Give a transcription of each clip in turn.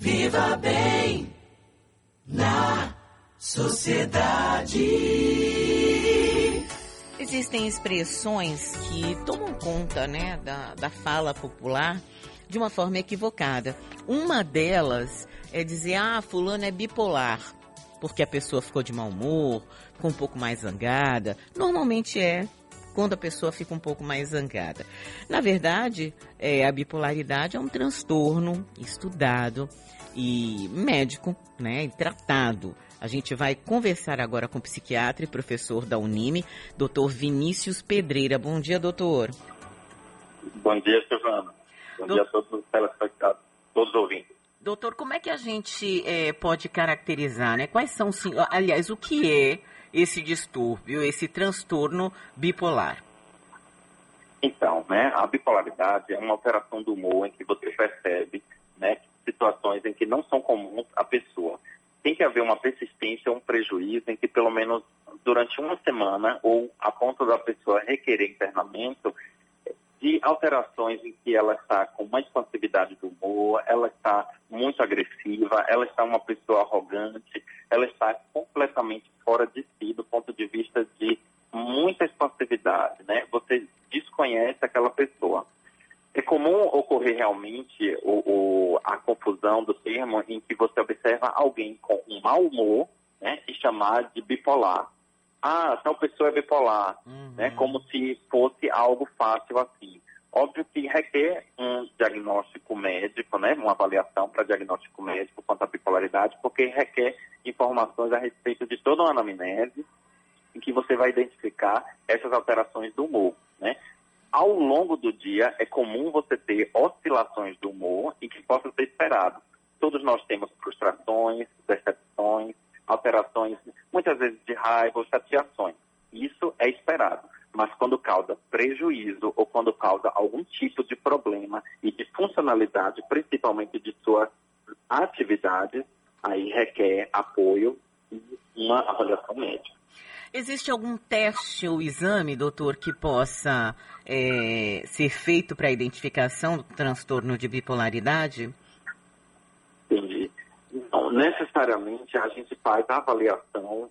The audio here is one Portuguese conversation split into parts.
Viva bem na sociedade. Existem expressões que tomam conta né, da, da fala popular de uma forma equivocada. Uma delas é dizer, ah, fulano é bipolar, porque a pessoa ficou de mau humor, ficou um pouco mais zangada. Normalmente é quando a pessoa fica um pouco mais zangada. Na verdade, é, a bipolaridade é um transtorno estudado e médico, né, e tratado. A gente vai conversar agora com o psiquiatra e professor da Unime, doutor Vinícius Pedreira. Bom dia, doutor. Bom dia, Silvana. Bom Do... dia a todos os telespectadores, todos os ouvintes. Doutor, como é que a gente é, pode caracterizar, né? Quais são, aliás, o que é esse distúrbio, esse transtorno bipolar? Então, né, a bipolaridade é uma alteração do humor em que você percebe, né, situações em que não são comuns à pessoa. Tem que haver uma persistência, um prejuízo em que pelo menos durante uma semana ou a ponto da pessoa requerer internamento, de alterações em que ela está com uma expansividade do humor, ela está muito agressiva, ela está uma pessoa arrogante, ela está completamente fora de si do ponto de vista de muita expansividade, né? Você desconhece aquela pessoa. É comum ocorrer realmente o, o, a confusão do termo em que você observa alguém com um mau humor né, e chamar de bipolar ah, tal pessoa é bipolar, uhum. né? Como se fosse algo fácil assim. Óbvio que requer um diagnóstico médico, né? Uma avaliação para diagnóstico médico quanto à bipolaridade, porque requer informações a respeito de toda uma anamnese em que você vai identificar essas alterações do humor, né? Ao longo do dia, é comum você ter oscilações do humor e que possa ser esperado. Todos nós temos frustrações, decepções, alterações, muitas vezes raiva ou chateações. Isso é esperado. Mas quando causa prejuízo ou quando causa algum tipo de problema e de funcionalidade, principalmente de suas atividades, aí requer apoio e uma avaliação médica. Existe algum teste ou exame, doutor, que possa é, ser feito para a identificação do transtorno de bipolaridade? necessariamente a gente faz a avaliação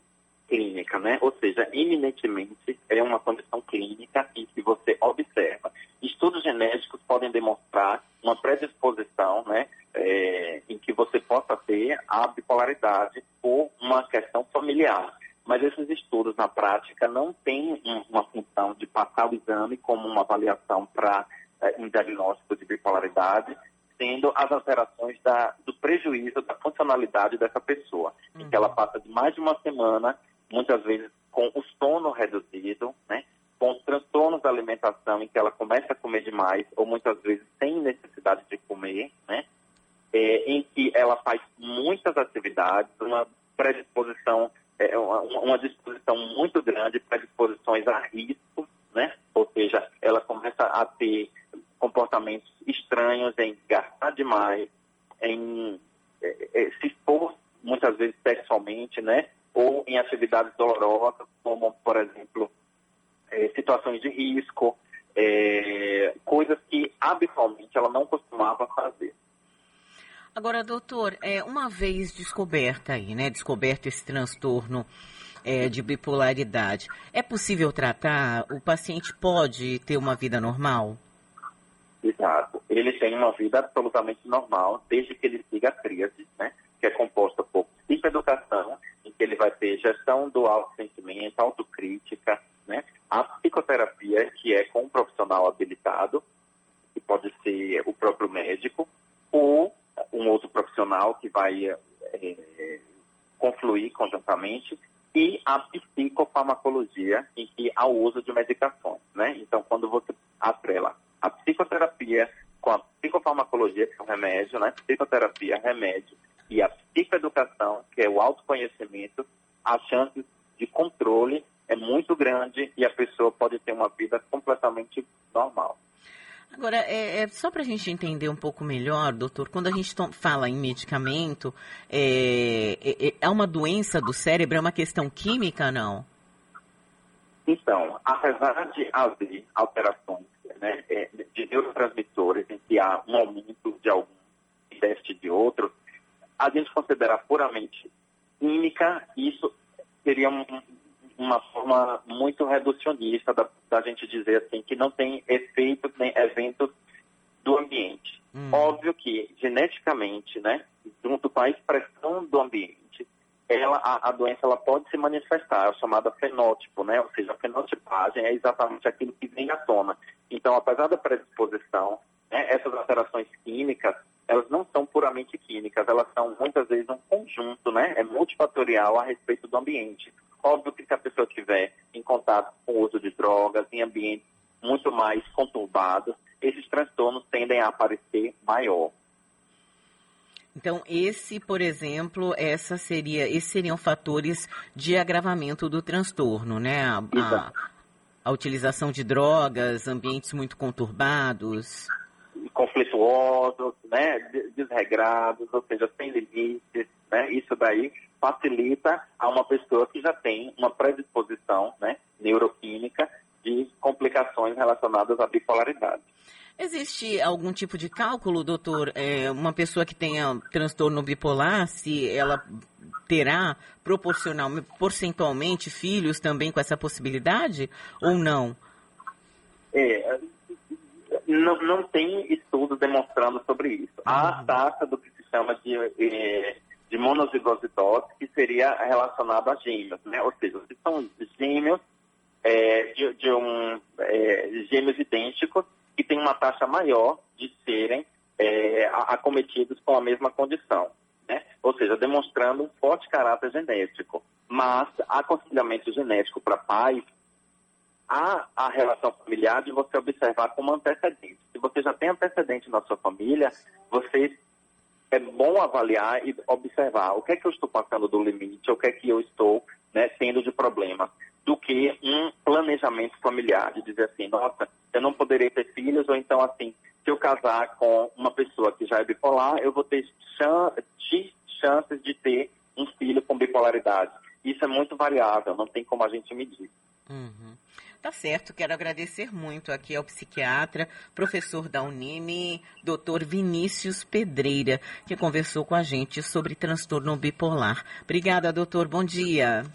clínica, né? Ou seja, eminentemente é uma condição clínica em que você observa. Estudos genéticos podem demonstrar uma predisposição, né? É, em que você possa ter a bipolaridade por uma questão familiar. Mas esses estudos na prática não têm uma função de passar o exame como uma avaliação para é, um diagnóstico de bipolaridade, tendo as alterações da, do prejuízo da funcionalidade dessa pessoa, uhum. em que ela passa de mais de uma semana, muitas vezes com o sono reduzido, né? com transtornos da alimentação, em que ela começa a comer demais, ou muitas vezes sem necessidade de comer, né? É, em que ela faz muitas atividades, uma predisposição, é, uma, uma disposição muito grande, predisposições a riscos, né? Ou seja, ela começa a ter comportamentos estranhos, em gastar demais, em é, é, se expor muitas vezes sexualmente, né? Ou em atividades dolorosas, como, por exemplo, é, situações de risco, é, coisas que habitualmente ela não costumava fazer. Agora, doutor, é, uma vez descoberta aí, né? Descoberto esse transtorno é, de bipolaridade, é possível tratar? O paciente pode ter uma vida normal? Exato. Ele tem uma vida absolutamente normal, desde que ele siga a tríade, né? Que é composta por psicoeducação, em que ele vai ter gestão do autossentimento, autocrítica, né? A psicoterapia, que é com um profissional habilitado, que pode ser o próprio médico, ou um outro profissional que vai é, confluir conjuntamente, e a psicofarmacologia, em que há o uso de medicações, né? Então, quando você atrela a psicoterapia com a psicofarmacologia, que é o remédio, né? Psicoterapia, remédio, que é o autoconhecimento, a chance de controle é muito grande e a pessoa pode ter uma vida completamente normal. Agora, é, é só para a gente entender um pouco melhor, doutor, quando a gente fala em medicamento, é, é, é uma doença do cérebro, é uma questão química, não? Então, apesar de haver alterações né, é, de neurotransmissores em que há um aumento de algum e déficit de outro, a gente considerar puramente química, isso seria um, uma forma muito reducionista da, da, gente dizer assim que não tem efeitos nem eventos do ambiente. Hum. Óbvio que geneticamente, né, junto com a expressão do ambiente, ela, a, a, doença ela pode se manifestar, é chamada fenótipo, né? Ou seja, a fenotipagem é exatamente aquilo que vem à tona. Então, apesar da predisposição, né, essas alterações químicas, elas não são puramente químicas, elas são muitas vezes um conjunto, né? É multifatorial a respeito do ambiente. Óbvio que se a pessoa estiver em contato com o uso de drogas, em ambientes muito mais conturbados, esses transtornos tendem a aparecer maior. Então, esse, por exemplo, essa seria, esses seriam fatores de agravamento do transtorno, né? A, a, a utilização de drogas, ambientes muito conturbados. Conflituosos, né? Desregrados, ou seja, sem limites, né? Isso daí facilita a uma pessoa que já tem uma predisposição, né? Neuroquímica de complicações relacionadas à bipolaridade. Existe algum tipo de cálculo, doutor? É, uma pessoa que tenha transtorno bipolar, se ela terá proporcional, porcentualmente filhos também com essa possibilidade ou não? É, não, não tem estudos demonstrando sobre isso. Uhum. Há a taxa do que se chama de, é, de monozigosidose, que seria relacionado a gêmeos, né? Ou seja, se são gêmeos é, de, de um, é, gêmeos idênticos, que tem uma taxa maior de serem é, acometidos com a mesma condição. Né? Ou seja, demonstrando um forte caráter genético. Mas aconselhamento genético para pais, há a relação familiar de você observar como antecedente. Se você já tem antecedente na sua família, você é bom avaliar e observar o que é que eu estou passando do limite, o que é que eu estou né, tendo de problema, do que um planejamento familiar, de dizer assim, nossa, eu não poderei ter filhos, ou então assim, se eu casar com uma pessoa que já é bipolar, eu vou ter X chances de ter um filho com bipolaridade. Isso é muito variável, não tem como a gente medir. Uhum. Tá certo, quero agradecer muito aqui ao psiquiatra, professor da Unime, doutor Vinícius Pedreira, que conversou com a gente sobre transtorno bipolar. Obrigada, doutor, bom dia.